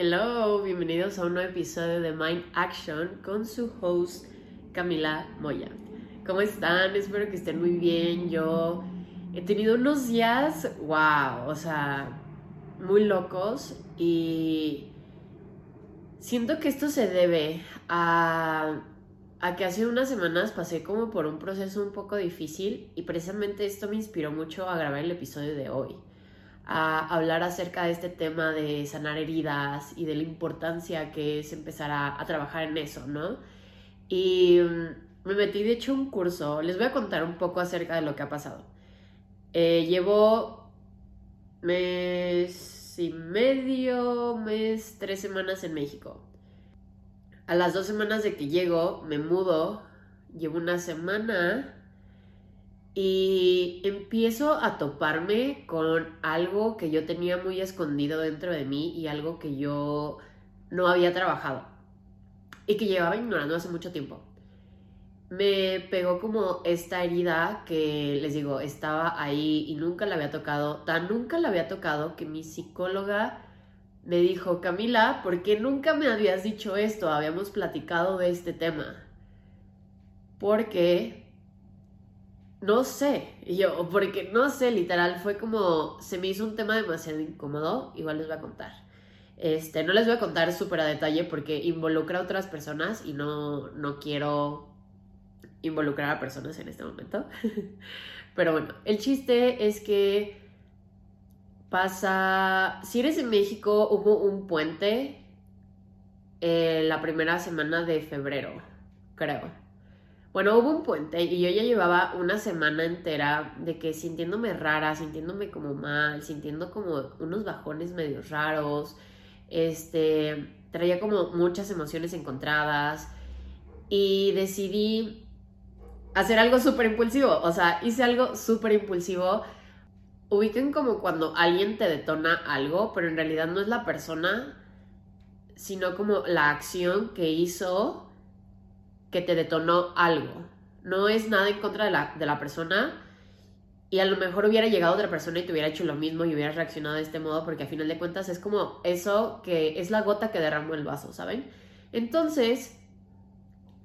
Hello, bienvenidos a un nuevo episodio de Mind Action con su host Camila Moya. ¿Cómo están? Espero que estén muy bien. Yo he tenido unos días, wow, o sea, muy locos y siento que esto se debe a, a que hace unas semanas pasé como por un proceso un poco difícil y precisamente esto me inspiró mucho a grabar el episodio de hoy a hablar acerca de este tema de sanar heridas y de la importancia que es empezar a, trabajar en eso, ¿no? Y mm, me metí de hecho un curso, les voy a contar un poco acerca de lo que ha pasado. Eh, llevo mes y medio, mes, tres semanas en México. A las dos semanas de que llego, me mudo, llevo una semana y empiezo a toparme con algo que yo tenía muy escondido dentro de mí y algo que yo no había trabajado y que llevaba ignorando hace mucho tiempo. Me pegó como esta herida que les digo, estaba ahí y nunca la había tocado, tan nunca la había tocado que mi psicóloga me dijo, Camila, ¿por qué nunca me habías dicho esto? Habíamos platicado de este tema. Porque no sé, yo, porque no sé, literal, fue como, se me hizo un tema demasiado incómodo, igual les voy a contar. Este, no les voy a contar súper a detalle porque involucra a otras personas y no, no quiero involucrar a personas en este momento. Pero bueno, el chiste es que pasa, si eres en México, hubo un puente eh, la primera semana de febrero, creo. Bueno, hubo un puente y yo ya llevaba una semana entera de que sintiéndome rara, sintiéndome como mal, sintiendo como unos bajones medio raros, este, traía como muchas emociones encontradas y decidí hacer algo súper impulsivo, o sea, hice algo súper impulsivo. Ubiquen como cuando alguien te detona algo, pero en realidad no es la persona, sino como la acción que hizo que te detonó algo. No es nada en contra de la, de la persona. Y a lo mejor hubiera llegado otra persona y te hubiera hecho lo mismo y hubieras reaccionado de este modo, porque a final de cuentas es como eso que es la gota que derramó el vaso, ¿saben? Entonces,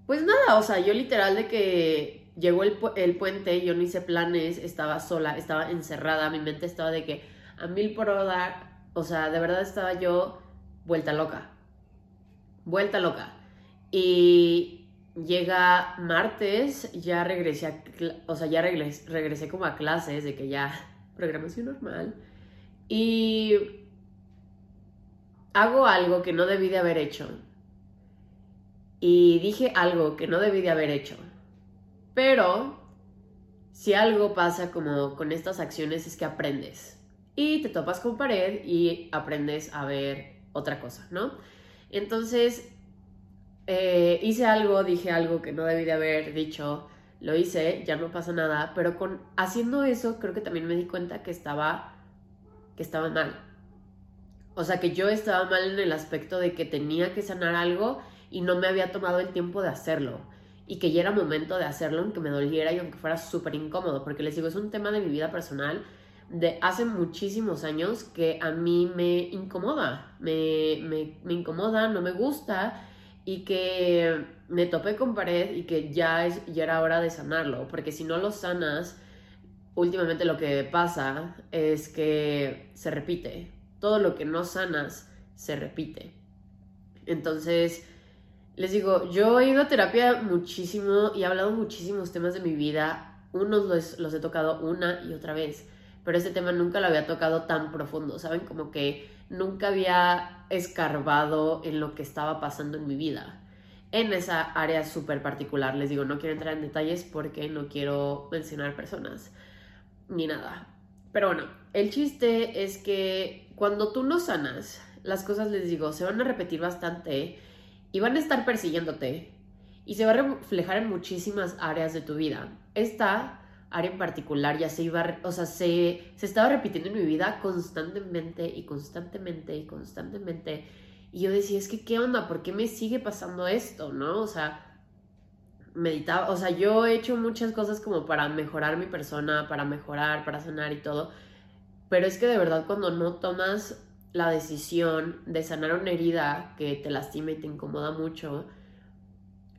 pues nada, o sea, yo literal de que llegó el, el puente, yo no hice planes, estaba sola, estaba encerrada, mi mente estaba de que a mil por hora, o sea, de verdad estaba yo vuelta loca, vuelta loca. Y llega martes, ya regresé a, o sea, ya regresé, regresé como a clases de que ya programación normal y hago algo que no debí de haber hecho y dije algo que no debí de haber hecho. Pero si algo pasa como con estas acciones es que aprendes y te topas con pared y aprendes a ver otra cosa, ¿no? Entonces eh, hice algo, dije algo que no debí de haber dicho, lo hice, ya no pasa nada, pero con haciendo eso creo que también me di cuenta que estaba que estaba mal. O sea, que yo estaba mal en el aspecto de que tenía que sanar algo y no me había tomado el tiempo de hacerlo. Y que ya era momento de hacerlo aunque me doliera y aunque fuera súper incómodo. Porque les digo, es un tema de mi vida personal de hace muchísimos años que a mí me incomoda. Me, me, me incomoda, no me gusta y que me topé con pared y que ya, es, ya era hora de sanarlo, porque si no lo sanas, últimamente lo que pasa es que se repite. Todo lo que no sanas se repite. Entonces, les digo, yo he ido a terapia muchísimo y he hablado muchísimos temas de mi vida. Unos los, los he tocado una y otra vez, pero este tema nunca lo había tocado tan profundo, ¿saben? Como que nunca había escarbado en lo que estaba pasando en mi vida. En esa área súper particular, les digo, no quiero entrar en detalles porque no quiero mencionar personas ni nada. Pero bueno, el chiste es que cuando tú no sanas, las cosas, les digo, se van a repetir bastante y van a estar persiguiéndote y se va a reflejar en muchísimas áreas de tu vida. Esta área en particular ya se iba, o sea, se, se estaba repitiendo en mi vida constantemente y constantemente y constantemente. Y yo decía, es que, ¿qué onda? ¿Por qué me sigue pasando esto? ¿No? O sea, meditaba, o sea, yo he hecho muchas cosas como para mejorar mi persona, para mejorar, para sanar y todo. Pero es que de verdad cuando no tomas la decisión de sanar una herida que te lastima y te incomoda mucho,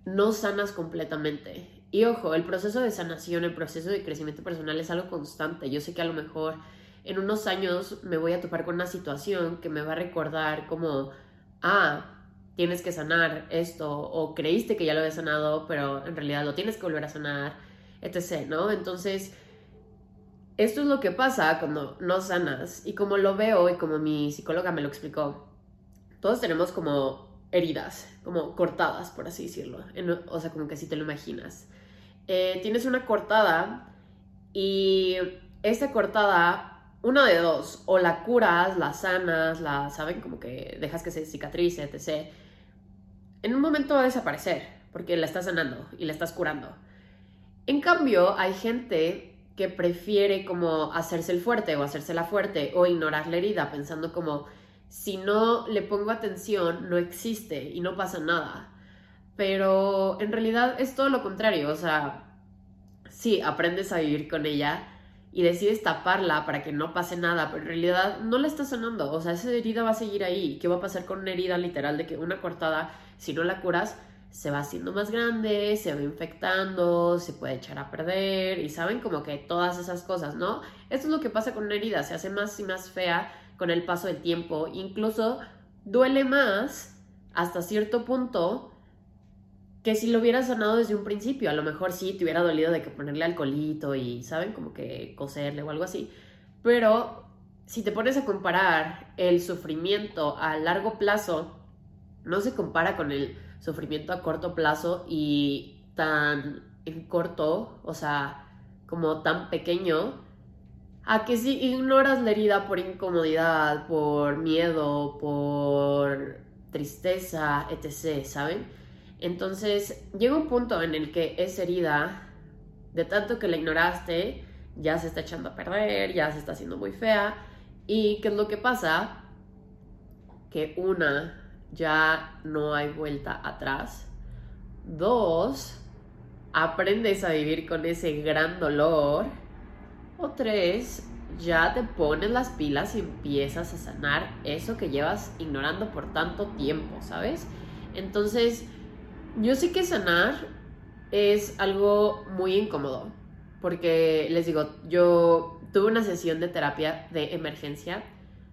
no sanas completamente. Y ojo, el proceso de sanación, el proceso de crecimiento personal es algo constante. Yo sé que a lo mejor en unos años me voy a topar con una situación que me va a recordar como, ah, tienes que sanar esto, o creíste que ya lo había sanado, pero en realidad lo tienes que volver a sanar, etc., ¿no? Entonces, esto es lo que pasa cuando no sanas, y como lo veo y como mi psicóloga me lo explicó, todos tenemos como heridas, como cortadas, por así decirlo, o sea, como que si te lo imaginas. Eh, tienes una cortada y esa cortada una de dos, o la curas, la sanas, la, ¿saben? Como que dejas que se cicatrice, etc. En un momento va a desaparecer, porque la estás sanando y la estás curando. En cambio, hay gente que prefiere como hacerse el fuerte o hacerse la fuerte o ignorar la herida pensando como si no le pongo atención no existe y no pasa nada. Pero en realidad es todo lo contrario, o sea, sí, aprendes a vivir con ella, y decides taparla para que no pase nada, pero en realidad no la está sanando. O sea, esa herida va a seguir ahí. ¿Qué va a pasar con una herida literal de que una cortada, si no la curas, se va haciendo más grande, se va infectando, se puede echar a perder y saben como que todas esas cosas, ¿no? Esto es lo que pasa con una herida, se hace más y más fea con el paso del tiempo, incluso duele más hasta cierto punto que si lo hubieras sanado desde un principio, a lo mejor sí te hubiera dolido de que ponerle alcoholito y, ¿saben? Como que coserle o algo así. Pero si te pones a comparar el sufrimiento a largo plazo, no se compara con el sufrimiento a corto plazo y tan en corto, o sea, como tan pequeño, a que si ignoras la herida por incomodidad, por miedo, por tristeza, etc., ¿saben? Entonces llega un punto en el que esa herida, de tanto que la ignoraste, ya se está echando a perder, ya se está haciendo muy fea. ¿Y qué es lo que pasa? Que una, ya no hay vuelta atrás. Dos, aprendes a vivir con ese gran dolor. O tres, ya te pones las pilas y empiezas a sanar eso que llevas ignorando por tanto tiempo, ¿sabes? Entonces, yo sé que sanar es algo muy incómodo, porque les digo, yo tuve una sesión de terapia de emergencia.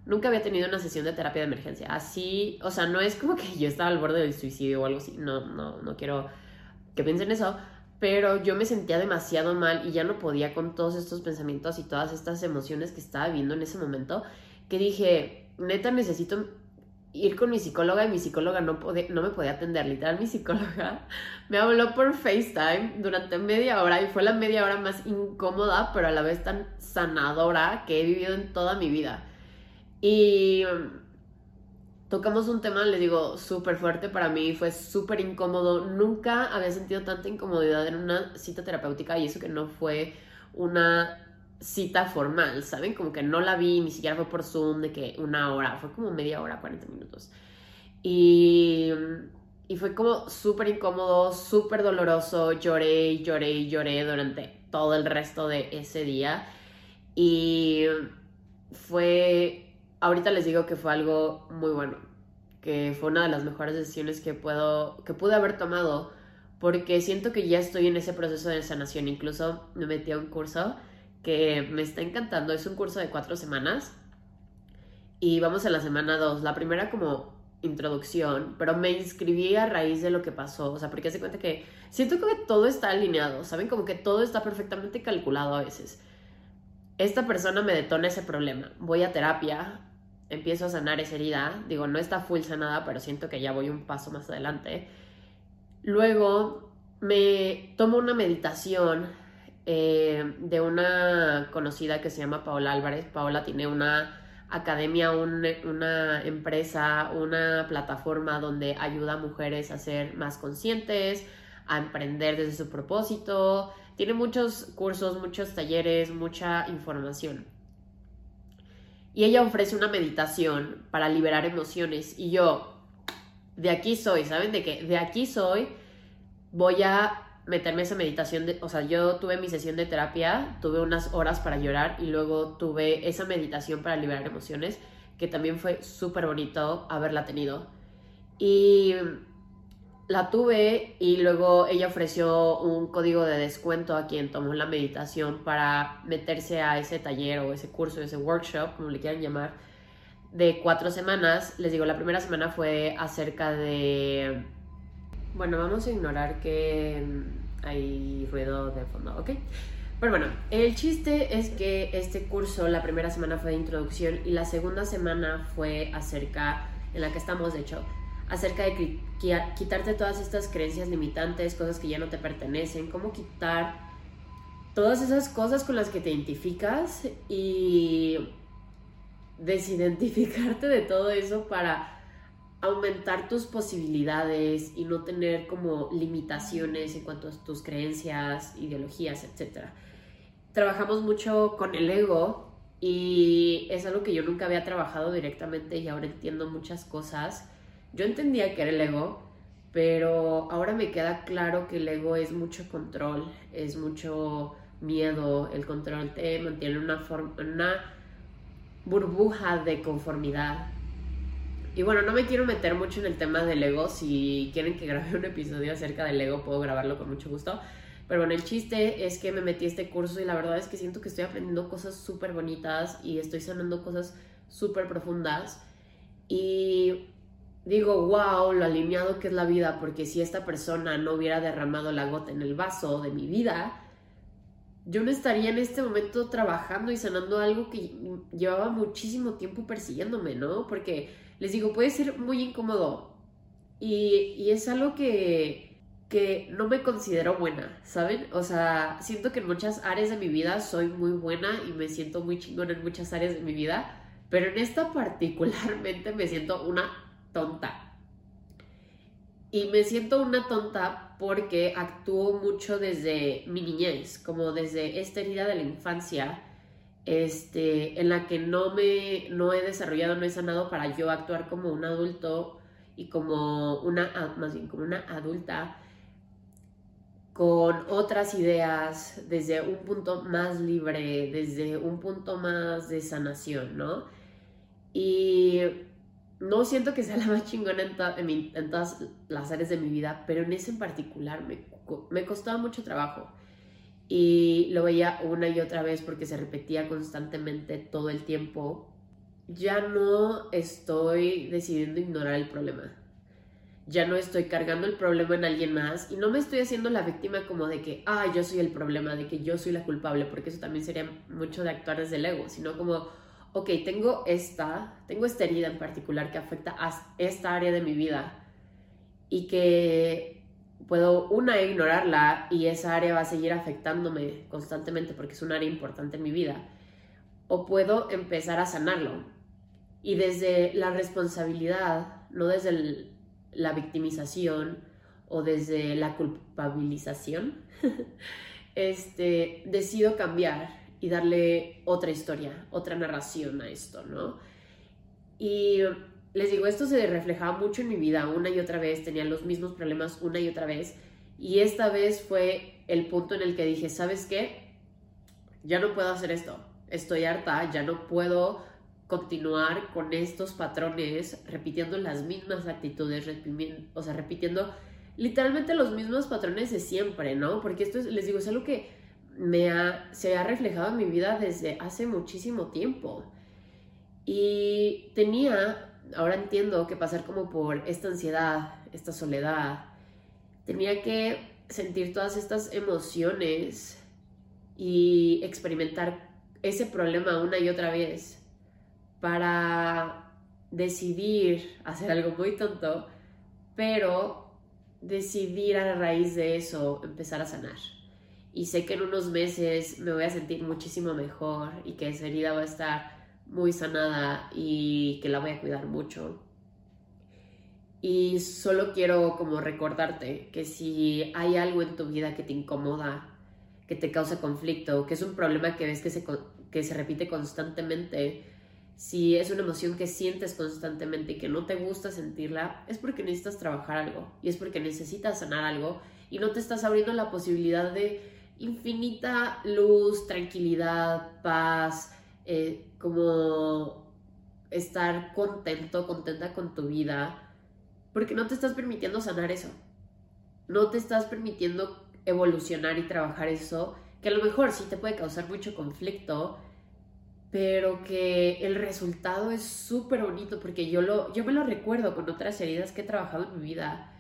Nunca había tenido una sesión de terapia de emergencia. Así, o sea, no es como que yo estaba al borde del suicidio o algo así. No, no, no quiero que piensen eso. Pero yo me sentía demasiado mal y ya no podía con todos estos pensamientos y todas estas emociones que estaba viviendo en ese momento. Que dije, neta, necesito ir con mi psicóloga y mi psicóloga no, no me podía atender. Literal, mi psicóloga me habló por FaceTime durante media hora y fue la media hora más incómoda, pero a la vez tan sanadora que he vivido en toda mi vida. Y mm, tocamos un tema, le digo, súper fuerte para mí, fue súper incómodo. Nunca había sentido tanta incomodidad en una cita terapéutica y eso que no fue una cita formal, ¿saben? Como que no la vi, ni siquiera fue por Zoom de que una hora, fue como media hora, 40 minutos. Y, y fue como súper incómodo, súper doloroso, lloré, lloré, lloré durante todo el resto de ese día. Y fue, ahorita les digo que fue algo muy bueno, que fue una de las mejores decisiones que puedo, que pude haber tomado, porque siento que ya estoy en ese proceso de sanación, incluso me metí a un curso que me está encantando. Es un curso de cuatro semanas y vamos a la semana dos. La primera como introducción, pero me inscribí a raíz de lo que pasó, o sea, porque se cuenta que siento que todo está alineado, ¿saben? Como que todo está perfectamente calculado a veces. Esta persona me detona ese problema, voy a terapia, empiezo a sanar esa herida, digo, no está full sanada, pero siento que ya voy un paso más adelante. Luego me tomo una meditación eh, de una conocida que se llama Paola Álvarez. Paola tiene una academia, una empresa, una plataforma donde ayuda a mujeres a ser más conscientes, a emprender desde su propósito. Tiene muchos cursos, muchos talleres, mucha información. Y ella ofrece una meditación para liberar emociones. Y yo, de aquí soy, ¿saben? De que de aquí soy, voy a meterme esa meditación, de, o sea, yo tuve mi sesión de terapia, tuve unas horas para llorar y luego tuve esa meditación para liberar emociones que también fue súper bonito haberla tenido. Y la tuve y luego ella ofreció un código de descuento a quien tomó la meditación para meterse a ese taller o ese curso, ese workshop, como le quieran llamar, de cuatro semanas. Les digo, la primera semana fue acerca de... Bueno, vamos a ignorar que hay ruido de fondo, ¿ok? Pero bueno, el chiste es que este curso, la primera semana fue de introducción y la segunda semana fue acerca, en la que estamos de hecho, acerca de quitarte todas estas creencias limitantes, cosas que ya no te pertenecen, cómo quitar todas esas cosas con las que te identificas y desidentificarte de todo eso para aumentar tus posibilidades y no tener como limitaciones en cuanto a tus creencias, ideologías, etc. Trabajamos mucho con el ego y es algo que yo nunca había trabajado directamente y ahora entiendo muchas cosas yo entendía que era el ego, pero ahora me queda claro que el ego es mucho control, es mucho miedo, el control te mantiene en una, una burbuja de conformidad. Y bueno, no me quiero meter mucho en el tema del ego, si quieren que grabe un episodio acerca del ego, puedo grabarlo con mucho gusto. Pero bueno, el chiste es que me metí a este curso y la verdad es que siento que estoy aprendiendo cosas súper bonitas y estoy sanando cosas súper profundas. Y digo, wow, lo alineado que es la vida, porque si esta persona no hubiera derramado la gota en el vaso de mi vida, yo no estaría en este momento trabajando y sanando algo que llevaba muchísimo tiempo persiguiéndome, ¿no? Porque les digo, puede ser muy incómodo y, y es algo que, que no me considero buena, ¿saben? O sea, siento que en muchas áreas de mi vida soy muy buena y me siento muy chingón en muchas áreas de mi vida, pero en esta particularmente me siento una tonta. Y me siento una tonta porque actúo mucho desde mi niñez, como desde esta herida de la infancia, este, en la que no me no he desarrollado, no he sanado para yo actuar como un adulto y como una, más bien como una adulta con otras ideas, desde un punto más libre, desde un punto más de sanación, ¿no? Y no siento que sea la más chingona en, todas las áreas de mi vida, pero en ese en particular me, me costaba mucho trabajo. Y lo veía una y otra vez porque se repetía constantemente todo el tiempo. Ya no estoy decidiendo ignorar el problema. Ya no estoy cargando el problema en alguien más y no me estoy haciendo la víctima como de que, ah, yo soy el problema, de que yo soy la culpable, porque eso también sería mucho de actuar desde el ego, sino como, ok, tengo esta, tengo esta herida en particular que afecta a esta área de mi vida y que puedo, una, ignorarla y esa área va a seguir afectándome constantemente porque es un área importante en mi vida, o puedo empezar a sanarlo. Y desde la responsabilidad, no desde la victimización o desde la culpabilización, este, decido cambiar y darle otra historia, otra narración a esto, ¿no? Y les digo, esto se reflejaba mucho en mi vida una y otra vez, tenía los mismos problemas una y otra vez, y esta vez fue el punto en el que dije, ¿sabes qué? Ya no puedo hacer esto, estoy harta, ya no puedo continuar con estos patrones, repitiendo las mismas actitudes, o sea, repitiendo literalmente los mismos patrones de siempre, ¿no? Porque esto, les digo, es algo que me ha, se ha reflejado en mi vida desde hace muchísimo tiempo. Y tenía, ahora entiendo que pasar como por esta ansiedad, esta soledad, tenía que sentir todas estas emociones y experimentar ese problema una y otra vez para decidir hacer algo muy tonto, pero decidir a raíz de eso empezar a sanar. Y sé que en unos meses me voy a sentir muchísimo mejor y que esa herida va a estar muy sanada y que la voy a cuidar mucho. Y solo quiero como recordarte que si hay algo en tu vida que te incomoda, que te causa conflicto, que es un problema que ves que se, que se repite constantemente, si es una emoción que sientes constantemente y que no te gusta sentirla, es porque necesitas trabajar algo y es porque necesitas sanar algo y no te estás abriendo la posibilidad de infinita luz, tranquilidad, paz, eh, como estar contento, contenta con tu vida, porque no te estás permitiendo sanar eso. No te estás permitiendo evolucionar y trabajar eso, que a lo mejor sí te puede causar mucho conflicto, pero que el resultado es súper bonito porque yo, lo, yo me lo recuerdo con otras heridas que he trabajado en mi vida,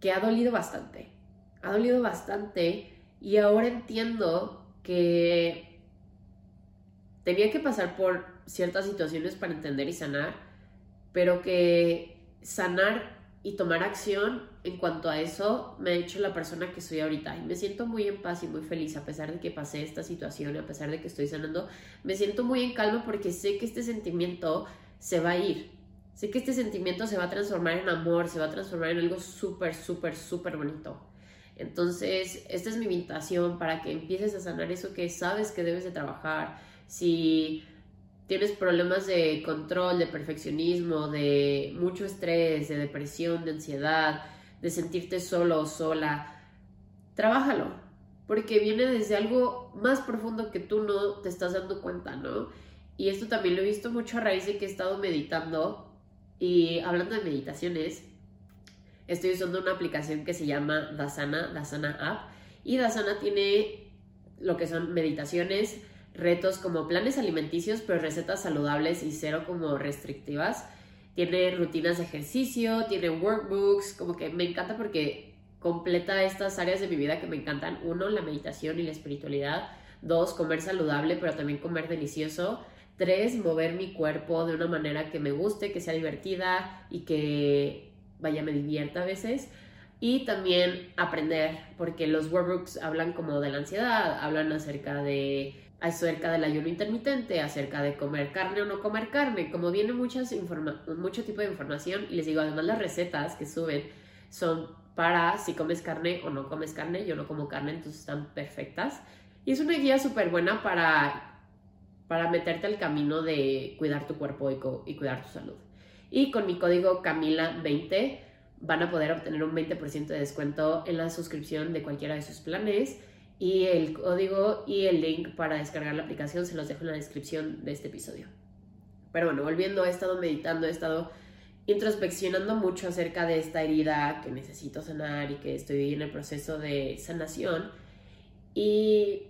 que ha dolido bastante, ha dolido bastante y ahora entiendo que tenía que pasar por ciertas situaciones para entender y sanar, pero que sanar y tomar acción en cuanto a eso me ha hecho la persona que soy ahorita y me siento muy en paz y muy feliz a pesar de que pasé esta situación, a pesar de que estoy sanando, me siento muy en calma porque sé que este sentimiento se va a ir, sé que este sentimiento se va a transformar en amor, se va a transformar en algo súper, súper, súper bonito. Entonces, esta es mi invitación para que empieces a sanar eso que sabes que debes de trabajar. Si tienes problemas de control, de perfeccionismo, de mucho estrés, de depresión, de ansiedad, de sentirte solo o sola, trabájalo, porque viene desde algo más profundo que tú no te estás dando cuenta, ¿no? Y esto también lo he visto mucho a raíz de que he estado meditando y hablando de meditaciones, estoy usando una aplicación que se llama Dasana, Dasana App, y Dasana tiene lo que son meditaciones, retos como planes alimenticios, pero recetas saludables y cero como restrictivas. Tiene rutinas de ejercicio, tiene workbooks, como que me encanta porque completa estas áreas de mi vida que me encantan. Uno, la meditación y la espiritualidad. Dos, comer saludable, pero también comer delicioso. Tres, mover mi cuerpo de una manera que me guste, que sea divertida y que vaya, me divierta a veces. Y también aprender, porque los workbooks hablan como de la ansiedad, hablan acerca de acerca del ayuno intermitente, acerca de comer carne o no comer carne, como viene muchas mucho tipo de información y les digo, además las recetas que suben son para si comes carne o no comes carne, yo no como carne, entonces están perfectas. Y es una guía súper buena para, para meterte al camino de cuidar tu cuerpo y, y cuidar tu salud. Y con mi código Camila20 van a poder obtener un 20% de descuento en la suscripción de cualquiera de sus planes y el código y el link para descargar la aplicación se los dejo en la descripción de este episodio. Pero bueno, volviendo, he estado meditando, he estado introspeccionando mucho acerca de esta herida que necesito sanar y que estoy en el proceso de sanación. Y,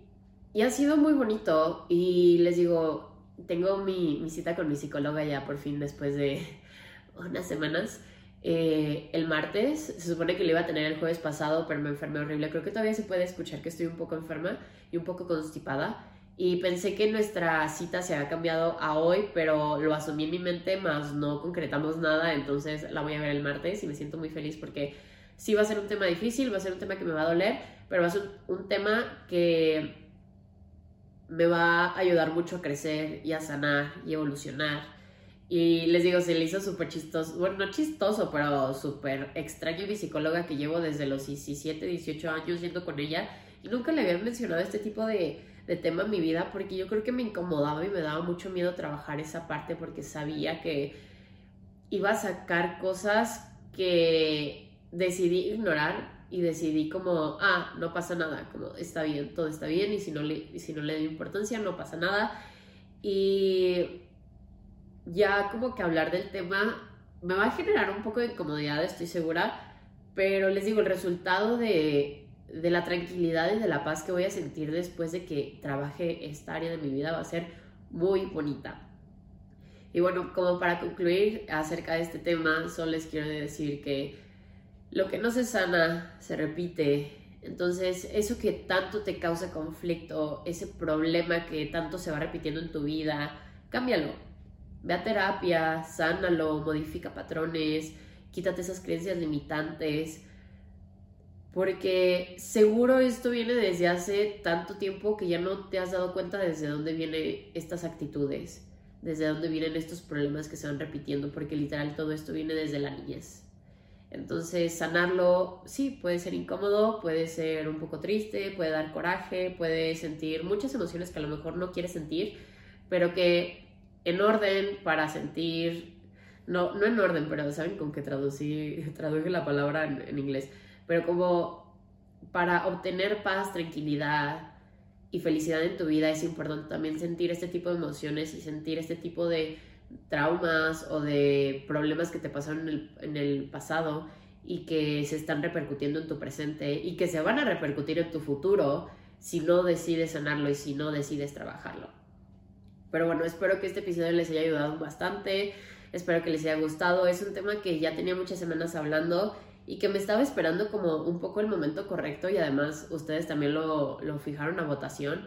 y ha sido muy bonito y les digo, tengo mi, mi cita con mi psicóloga ya por fin después de unas semanas. Eh, el martes. Se supone que lo iba a tener el jueves pasado, pero me enfermé horrible. Creo que todavía se puede escuchar que estoy un poco enferma y un poco constipada. Y pensé que nuestra cita se había cambiado a hoy, pero lo asumí en mi mente, más no concretamos nada. Entonces la voy a ver el martes y me siento muy feliz porque sí va a ser un tema difícil, va a ser un tema que me va a doler, pero va a ser un tema que me va a ayudar mucho a crecer y a sanar y evolucionar y les digo, se le hizo súper chistoso, bueno, no chistoso, pero súper extraño mi psicóloga que llevo desde los 17, 18 años yendo con ella y nunca le había mencionado este tipo de, de tema en mi vida porque yo creo que me incomodaba y me daba mucho miedo trabajar esa parte porque sabía que iba a sacar cosas que decidí ignorar y decidí como, ah, no pasa nada, como está bien, todo está bien y si no le, si no le doy importancia no pasa nada. Y ya como que hablar del tema me va a generar un poco de incomodidad, estoy segura, pero les digo, el resultado de, de la tranquilidad y de la paz que voy a sentir después de que trabaje esta área de mi vida va a ser muy bonita. Y bueno, como para concluir acerca de este tema, solo les quiero decir que lo que no se sana se repite. Entonces, eso que tanto te causa conflicto, ese problema que tanto se va repitiendo en tu vida, cámbialo Ve a terapia, sánalo, modifica patrones, quítate esas creencias limitantes. Porque seguro esto viene desde hace tanto tiempo que ya no te has dado cuenta desde dónde vienen estas actitudes, desde dónde vienen estos problemas que se van repitiendo, porque literal todo esto viene desde la niñez. Entonces, sanarlo, sí, puede ser incómodo, puede ser un poco triste, puede dar coraje, puede sentir muchas emociones que a lo mejor no quieres sentir, pero que en orden para sentir, no, no en orden, pero saben con qué traducí, traduje la palabra en, inglés, pero como para obtener paz, tranquilidad y felicidad en tu vida es importante también sentir este tipo de emociones y sentir este tipo de, traumas o de problemas que te pasaron en el, en el pasado y que se están repercutiendo en tu presente y que se van a repercutir en tu futuro si no decides sanarlo y si no decides trabajarlo. Pero bueno, espero que este episodio les haya ayudado bastante, espero que les haya gustado. Es un tema que ya tenía muchas semanas hablando y que me estaba esperando como un poco el momento correcto y además ustedes también lo, lo fijaron a votación,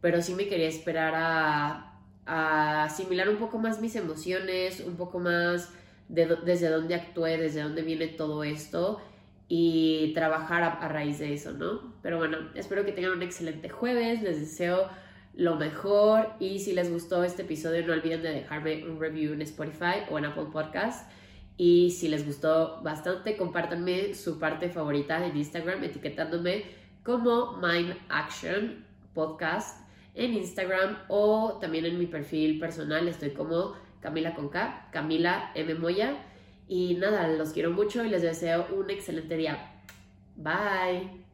pero sí me quería esperar a, a asimilar un poco más mis emociones, un poco más desde dónde actué, desde dónde viene todo esto y trabajar a, raíz de eso, ¿no? Pero bueno, espero que tengan un excelente jueves, les deseo lo mejor y si les gustó este episodio no olviden de dejarme un review en Spotify o en Apple Podcast y si les gustó bastante compártanme su parte favorita en Instagram etiquetándome como Mind Action Podcast en Instagram o también en mi perfil personal estoy como Camila con K, Camila M. Moya. Y nada, los quiero mucho y les deseo un excelente día. Bye.